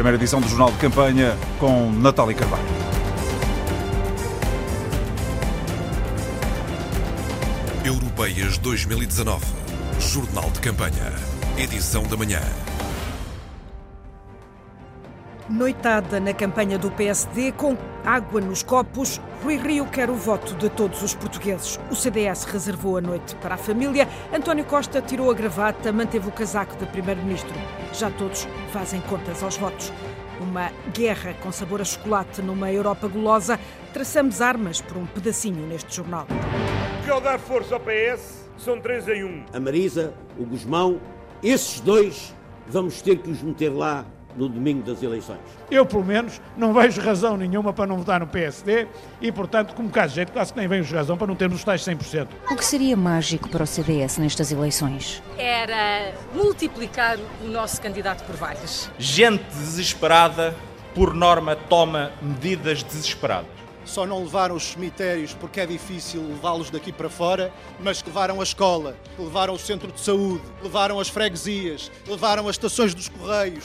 Primeira edição do Jornal de Campanha com Natália Carvalho. Europeias 2019. Jornal de Campanha. Edição da manhã. Noitada na campanha do PSD, com água nos copos, Rui Rio quer o voto de todos os portugueses. O CDS reservou a noite para a família. António Costa tirou a gravata, manteve o casaco de primeiro-ministro. Já todos fazem contas aos votos. Uma guerra com sabor a chocolate numa Europa gulosa. Traçamos armas por um pedacinho neste jornal. Que ao dar força ao PS, são três em um. A Marisa, o Guzmão, esses dois vamos ter que os meter lá no domingo das eleições. Eu, pelo menos, não vejo razão nenhuma para não votar no PSD e, portanto, como caso de jeito, quase que nem vejo razão para não termos os tais 100%. O que seria mágico para o CDS nestas eleições? Era multiplicar o nosso candidato por vários. Gente desesperada, por norma, toma medidas desesperadas só não levaram os cemitérios porque é difícil levá-los daqui para fora, mas levaram a escola, levaram o centro de saúde, levaram as freguesias, levaram as estações dos correios.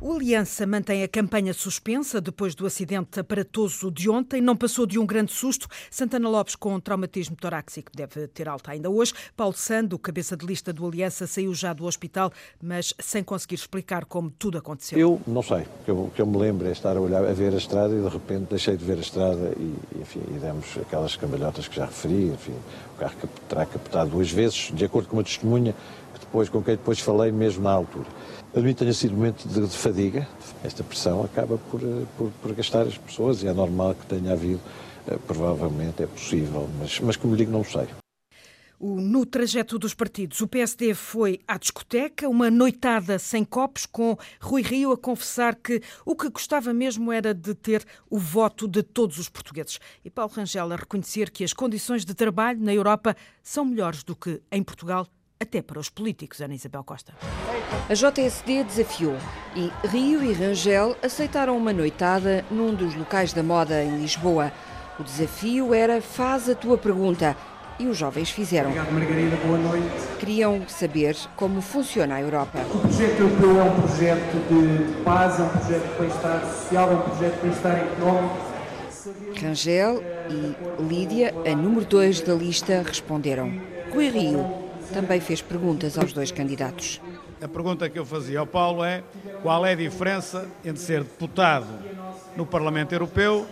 O Aliança mantém a campanha suspensa depois do acidente aparatoso de ontem. Não passou de um grande susto. Santana Lopes, com traumatismo torácico, deve ter alta ainda hoje. Paulo Sando, cabeça de lista do Aliança, saiu já do hospital, mas sem conseguir explicar como tudo aconteceu. Eu não sei. O que eu, que eu me lembro é estar a olhar, a ver a estrada e de repente deixei de ver a estrada e, enfim, e demos aquelas cambalhotas que já referi. Enfim, o carro terá captado duas vezes, de acordo com uma testemunha que depois, com quem depois falei, mesmo na altura. Admito que tenha sido um momento de, de, fadiga. Esta pressão acaba por, eh, por, por, gastar as pessoas e é normal que tenha havido, eh, provavelmente é possível, mas, mas como digo, não sei. No trajeto dos partidos, o PSD foi à discoteca, uma noitada sem copos, com Rui Rio a confessar que o que gostava mesmo era de ter o voto de todos os portugueses. E Paulo Rangel a reconhecer que as condições de trabalho na Europa são melhores do que em Portugal até para os políticos, Ana Isabel Costa. A JSD desafiou e Rio e Rangel aceitaram uma noitada num dos locais da moda em Lisboa. O desafio era faz a tua pergunta. E os jovens fizeram. Obrigado, Margarida. Boa noite. Queriam saber como funciona a Europa. O projeto europeu é um projeto de paz, é um projeto de bem-estar social, é um projeto de bem-estar económico. Rangel e Lídia, a número 2 da lista, responderam. Rui Rio também fez perguntas aos dois candidatos. A pergunta que eu fazia ao Paulo é qual é a diferença entre ser deputado no Parlamento Europeu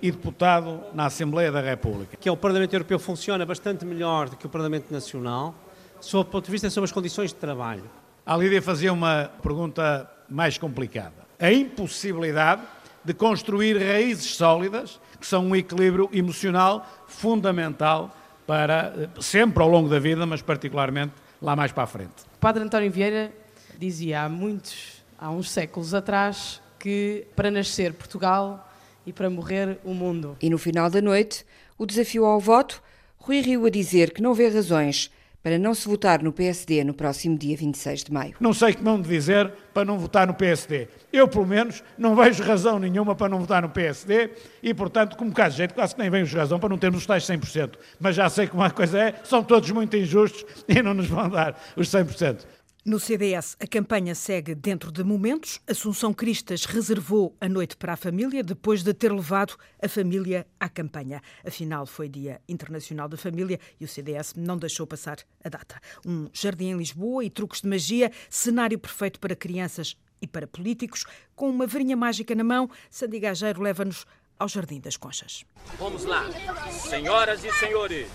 e deputado na Assembleia da República. Que é o Parlamento Europeu funciona bastante melhor do que o Parlamento Nacional, sob o ponto de vista sobre as condições de trabalho. A Lídia fazia uma pergunta mais complicada. A impossibilidade de construir raízes sólidas, que são um equilíbrio emocional fundamental para sempre ao longo da vida, mas particularmente lá mais para a frente. O padre António Vieira dizia há muitos, há uns séculos atrás, que para nascer Portugal e para morrer o mundo. E no final da noite, o desafio ao voto, Rui Rio a dizer que não vê razões para não se votar no PSD no próximo dia 26 de maio. Não sei que mão de dizer para não votar no PSD. Eu, pelo menos, não vejo razão nenhuma para não votar no PSD e, portanto, como caso de jeito, quase que nem vejo razão para não termos os tais 100%. Mas já sei como a coisa é, são todos muito injustos e não nos vão dar os 100%. No CDS, a campanha segue dentro de momentos. Assunção Cristas reservou a noite para a família depois de ter levado a família à campanha. Afinal, foi Dia Internacional da Família e o CDS não deixou passar a data. Um jardim em Lisboa e truques de magia, cenário perfeito para crianças e para políticos. Com uma varinha mágica na mão, Sandy Gageiro leva-nos ao Jardim das Conchas. Vamos lá, senhoras e senhores,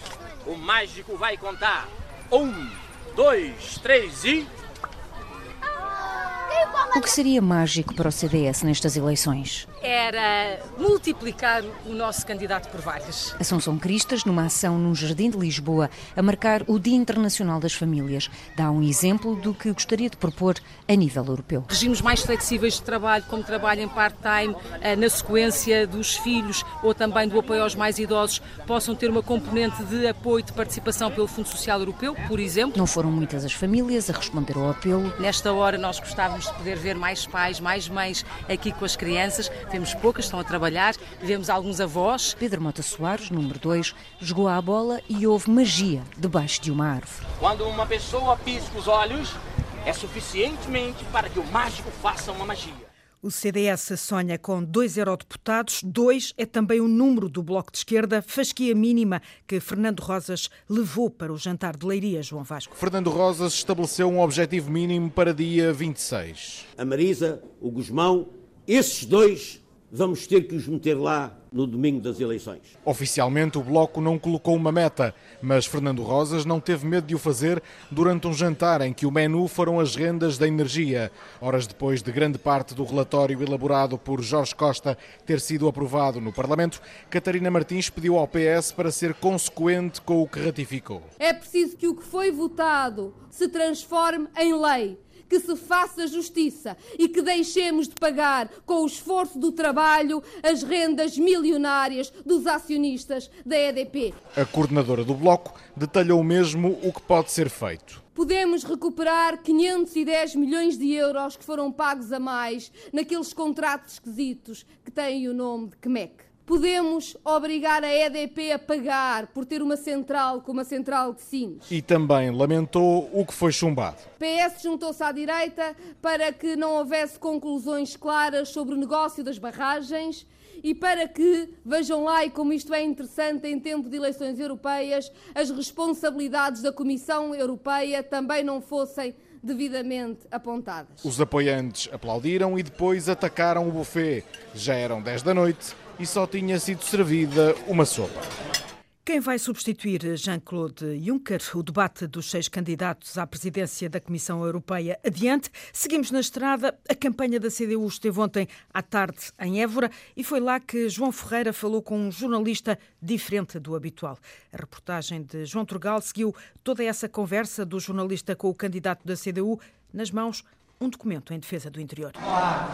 o mágico vai contar. Um, dois, três e. O que seria mágico para o CDS nestas eleições? Era multiplicar o nosso candidato por vários. Assunção Cristas, numa ação num jardim de Lisboa, a marcar o Dia Internacional das Famílias, dá um exemplo do que gostaria de propor a nível europeu. Regimes mais flexíveis de trabalho, como trabalho em part-time, eh, na sequência dos filhos ou também do apoio aos mais idosos, possam ter uma componente de apoio de participação pelo Fundo Social Europeu, por exemplo. Não foram muitas as famílias a responder ao apelo. Nesta hora nós gostávamos de poder ver mais pais, mais mães aqui com as crianças. Vemos poucas, estão a trabalhar, vemos alguns avós. Pedro Mota Soares, número 2, jogou à bola e houve magia debaixo de uma árvore. Quando uma pessoa pisca os olhos, é suficientemente para que o mágico faça uma magia. O CDS sonha com dois eurodeputados, dois é também o número do Bloco de Esquerda, fasquia mínima que Fernando Rosas levou para o jantar de Leiria, João Vasco. Fernando Rosas estabeleceu um objetivo mínimo para dia 26. A Marisa, o Guzmão, esses dois vamos ter que os meter lá no domingo das eleições. Oficialmente, o Bloco não colocou uma meta, mas Fernando Rosas não teve medo de o fazer durante um jantar em que o menu foram as rendas da energia. Horas depois de grande parte do relatório elaborado por Jorge Costa ter sido aprovado no Parlamento, Catarina Martins pediu ao PS para ser consequente com o que ratificou. É preciso que o que foi votado se transforme em lei que se faça justiça e que deixemos de pagar com o esforço do trabalho as rendas milionárias dos acionistas da EDP. A coordenadora do Bloco detalhou mesmo o que pode ser feito. Podemos recuperar 510 milhões de euros que foram pagos a mais naqueles contratos esquisitos que têm o nome de QMEC podemos obrigar a EDP a pagar por ter uma central como a central de Sines. E também lamentou o que foi chumbado. PS juntou-se à direita para que não houvesse conclusões claras sobre o negócio das barragens e para que, vejam lá, e como isto é interessante em tempo de eleições europeias, as responsabilidades da Comissão Europeia também não fossem devidamente apontadas. Os apoiantes aplaudiram e depois atacaram o buffet. Já eram 10 da noite e só tinha sido servida uma sopa. Quem vai substituir Jean-Claude Juncker? O debate dos seis candidatos à presidência da Comissão Europeia adiante. Seguimos na estrada. A campanha da CDU esteve ontem à tarde em Évora e foi lá que João Ferreira falou com um jornalista diferente do habitual. A reportagem de João Turgal seguiu toda essa conversa do jornalista com o candidato da CDU nas mãos um documento em defesa do interior. Olá,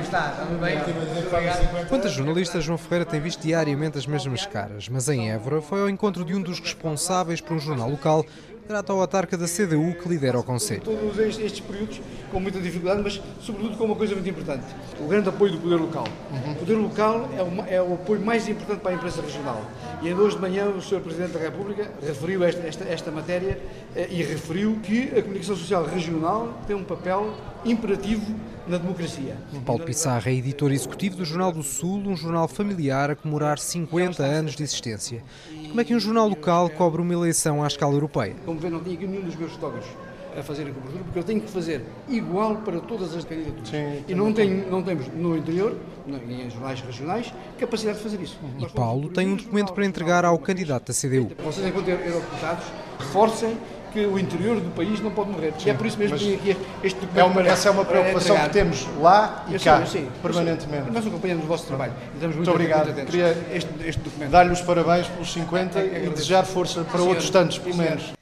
está? Bem? Jornalistas João Ferreira tem visto diariamente as mesmas caras, mas em Évora foi ao encontro de um dos responsáveis por um jornal local grato ao autarca da CDU que lidera o Conselho. Todos estes períodos com muita dificuldade, mas sobretudo com uma coisa muito importante, o grande apoio do poder local. Uhum. O poder local é, uma, é, o apoio mais importante para a imprensa regional. E em hoje de manhã o Sr. Presidente da República referiu esta, esta, esta matéria eh, e referiu que a comunicação social regional tem um papel imperativo na democracia. Paulo Pissarra é editor executivo do Jornal do Sul, um jornal familiar a comemorar 50 anos de existência. Como é que um jornal local cobre uma eleição à escala europeia? Como vê, não tinha aqui nenhum dos meus fotógrafos a fazer a cobertura, porque eu tenho que fazer igual para todas as candidaturas. Sim, e não, tenho, não temos no interior, nem em jornais regionais, capacidade de fazer isso. E Paulo tem um documento para entregar ao candidato da CDU. Vocês, enquanto eurodeputados, reforcem que o interior do país não pode morrer. Sim, e é por isso mesmo que tem aqui este documento. É uma, essa é uma preocupação que temos lá e eu cá, sei, sei, permanentemente. Sei. Nós acompanhamos o vosso trabalho e estamos muito, muito obrigado. Muito Queria este, este documento. dar-lhe os parabéns pelos 50 é, é, e desejar força para outros tantos, pelo menos.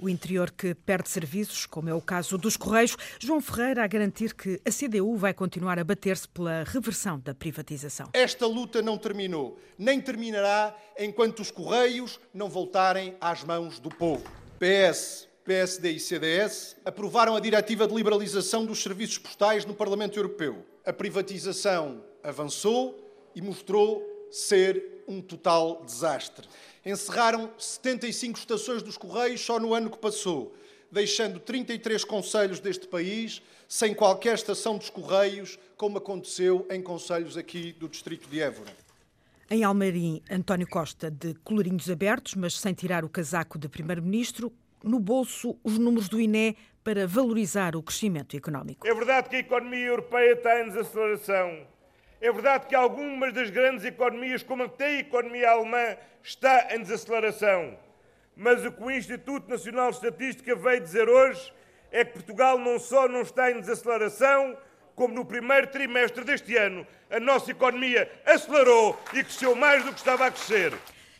O interior que perde serviços, como é o caso dos Correios, João Ferreira a garantir que a CDU vai continuar a bater-se pela reversão da privatização. Esta luta não terminou, nem terminará enquanto os Correios não voltarem às mãos do povo. PS, PSD e CDS aprovaram a diretiva de liberalização dos serviços postais no Parlamento Europeu. A privatização avançou e mostrou ser um total desastre. Encerraram 75 estações dos Correios só no ano que passou, deixando 33 conselhos deste país sem qualquer estação dos Correios, como aconteceu em conselhos aqui do Distrito de Évora. Em Almarim, António Costa de colorinhos abertos, mas sem tirar o casaco de primeiro-ministro, no bolso os números do INE para valorizar o crescimento económico. É verdade que a economia europeia está em desaceleração. É verdade que algumas das grandes economias, como até a economia alemã, está em desaceleração. Mas o que o Instituto Nacional de Estatística veio dizer hoje é que Portugal não só não está em desaceleração, como no primeiro trimestre deste ano a nossa economia acelerou e cresceu mais do que estava a crescer.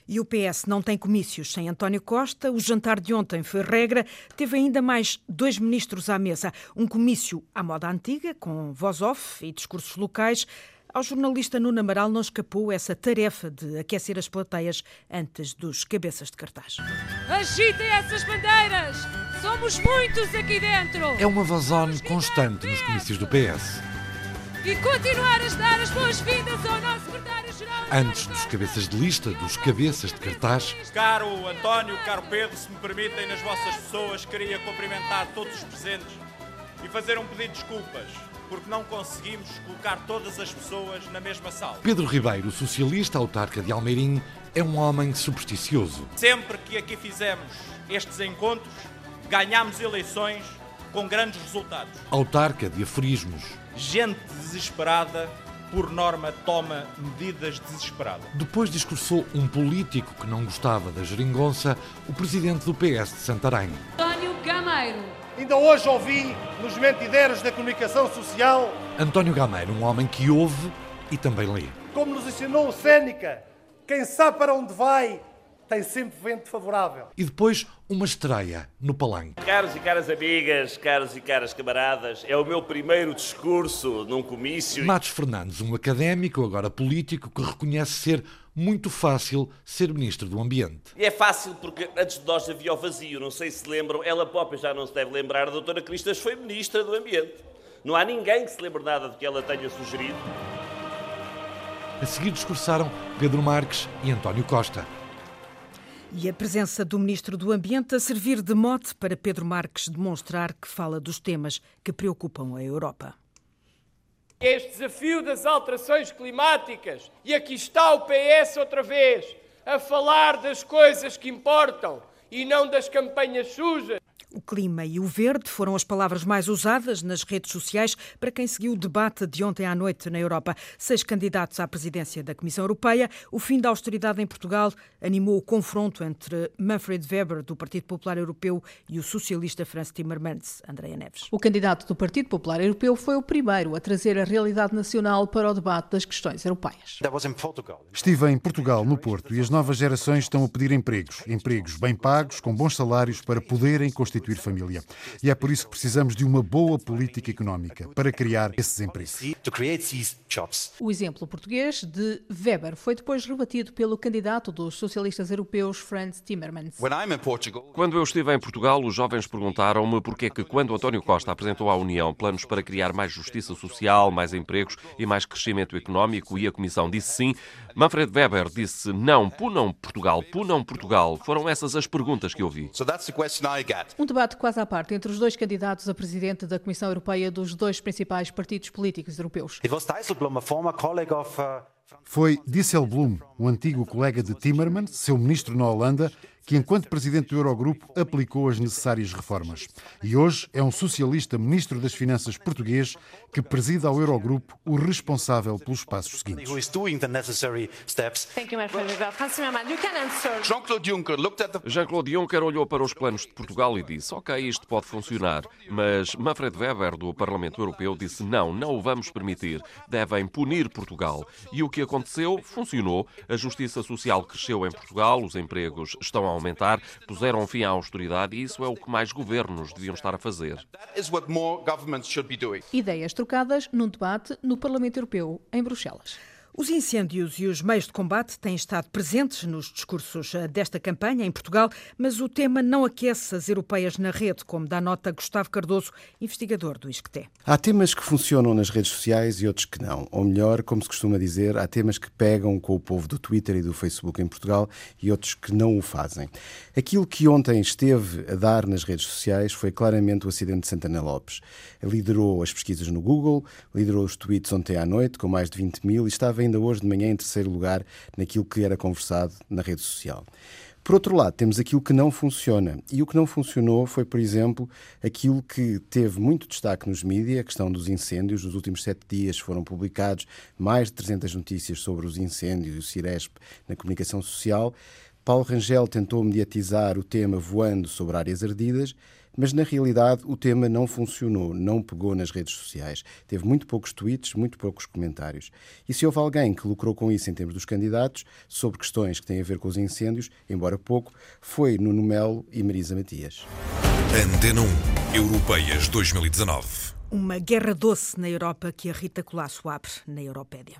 E o PS não tem comícios sem António Costa. O jantar de ontem foi regra. Teve ainda mais dois ministros à mesa. Um comício à moda antiga, com voz off e discursos locais. Ao jornalista Nuno Amaral não escapou essa tarefa de aquecer as plateias antes dos cabeças de cartaz. Agitem essas bandeiras! Somos muitos aqui dentro! É uma vazone constante nos comícios do PS. E continuar a dar as boas-vindas ao nosso secretário-geral. Antes dos cabeças de lista, dos cabeças de cartaz. Caro António, caro Pedro, se me permitem, nas vossas pessoas, queria cumprimentar todos os presentes e fazer um pedido de desculpas, porque não conseguimos colocar todas as pessoas na mesma sala. Pedro Ribeiro, socialista autarca de Almeirim, é um homem supersticioso. Sempre que aqui fizemos estes encontros, ganhamos eleições com grandes resultados. Autarca de aforismos. Gente desesperada, por norma, toma medidas desesperadas. Depois discursou um político que não gostava da geringonça, o presidente do PS de Santarém. António Gameiro. Ainda hoje ouvi nos mentideiros da comunicação social. António Gameiro, um homem que ouve e também lê. Como nos ensinou o Séneca, quem sabe para onde vai tem sempre vento favorável. E depois uma estreia no palanque. Caros e caras amigas, caros e caras camaradas, é o meu primeiro discurso num comício. Matos Fernandes, um académico, agora político, que reconhece ser muito fácil ser Ministro do Ambiente. É fácil porque antes de nós havia o vazio, não sei se lembram, ela própria já não se deve lembrar, a doutora Cristas foi Ministra do Ambiente. Não há ninguém que se lembre nada do que ela tenha sugerido. A seguir discursaram Pedro Marques e António Costa. E a presença do Ministro do Ambiente a servir de mote para Pedro Marques demonstrar que fala dos temas que preocupam a Europa. Este desafio das alterações climáticas, e aqui está o PS outra vez, a falar das coisas que importam e não das campanhas sujas. O clima e o verde foram as palavras mais usadas nas redes sociais para quem seguiu o debate de ontem à noite na Europa. Seis candidatos à presidência da Comissão Europeia. O fim da austeridade em Portugal animou o confronto entre Manfred Weber, do Partido Popular Europeu, e o socialista Franz Timmermans. Andréa Neves. O candidato do Partido Popular Europeu foi o primeiro a trazer a realidade nacional para o debate das questões europeias. Estive em Portugal, no Porto, e as novas gerações estão a pedir empregos. Empregos bem pagos, com bons salários, para poderem constituir constituir família. E é por isso que precisamos de uma boa política económica para criar esses empregos. O exemplo português de Weber foi depois rebatido pelo candidato dos socialistas europeus, Franz Timmermans. Quando eu estive em Portugal, os jovens perguntaram-me porque é que quando António Costa apresentou à União planos para criar mais justiça social, mais empregos e mais crescimento económico e a Comissão disse sim, Manfred Weber disse não, punam Portugal, punam Portugal. Foram essas as perguntas que eu vi. Um debate quase à parte entre os dois candidatos a presidente da Comissão Europeia dos dois principais partidos políticos europeus. Foi Dijsselbloem, um antigo colega de Timmermans, seu ministro na Holanda, que, enquanto presidente do Eurogrupo, aplicou as necessárias reformas. E hoje é um socialista ministro das Finanças português que preside ao Eurogrupo o responsável pelos passos seguintes. Jean-Claude Juncker olhou para os planos de Portugal e disse: Ok, isto pode funcionar. Mas Manfred Weber, do Parlamento Europeu, disse: Não, não o vamos permitir. Devem punir Portugal. E o que aconteceu? Funcionou. A justiça social cresceu em Portugal, os empregos estão a aumentar, puseram fim à austeridade e isso é o que mais governos deviam estar a fazer. Ideias trocadas num debate no Parlamento Europeu, em Bruxelas. Os incêndios e os meios de combate têm estado presentes nos discursos eh, desta campanha em Portugal, mas o tema não aquece as europeias na rede, como dá nota Gustavo Cardoso, investigador do ISCTE. Há temas que funcionam nas redes sociais e outros que não. Ou melhor, como se costuma dizer, há temas que pegam com o povo do Twitter e do Facebook em Portugal e outros que não o fazem. Aquilo que ontem esteve a dar nas redes sociais foi claramente o acidente de Santana Lopes. Liderou as pesquisas no Google, liderou os tweets ontem à noite, com mais de 20 mil, e estava ainda hoje de manhã em terceiro lugar naquilo que era conversado na rede social. Por outro lado, temos aquilo que não funciona. E o que não funcionou foi, por exemplo, aquilo que teve muito destaque nos mídias, a questão dos incêndios. Nos últimos sete dias foram publicados mais de 300 notícias sobre os incêndios e o Ciresp na comunicação social. Paulo Rangel tentou mediatizar o tema voando sobre áreas ardidas mas na realidade o tema não funcionou, não pegou nas redes sociais. Teve muito poucos tweets, muito poucos comentários. E se houve alguém que lucrou com isso em termos dos candidatos, sobre questões que têm a ver com os incêndios, embora pouco, foi Nuno Melo e Marisa Matias. Antena 1, Europeias 2019. Uma guerra doce na Europa que a Rita Colasso abre na Europédia.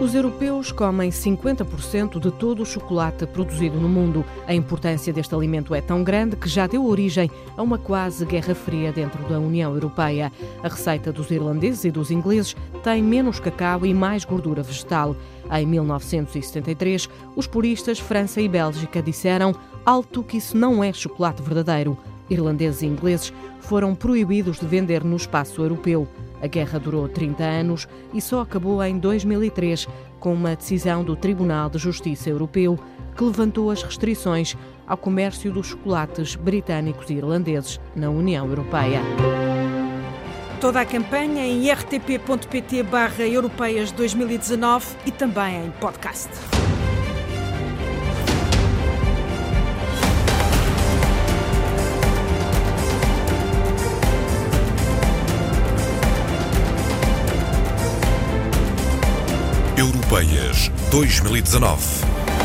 Os europeus comem 50% de todo o chocolate produzido no mundo. A importância deste alimento é tão grande que já deu origem a uma quase guerra fria dentro da União Europeia. A receita dos irlandeses e dos ingleses tem menos cacau e mais gordura vegetal. Em 1973, os puristas França e Bélgica disseram alto que isso não é chocolate verdadeiro. irlandeses e ingleses foram proibidos de vender no espaço europeu. A guerra durou 30 anos e só acabou em 2003 com uma decisão do Tribunal de Justiça Europeu que levantou as restrições ao comércio dos chocolates britânicos e irlandeses na União Europeia. Toda a campanha em rtp.pt barra europeias 2019 e também em podcast. Europeias 2019.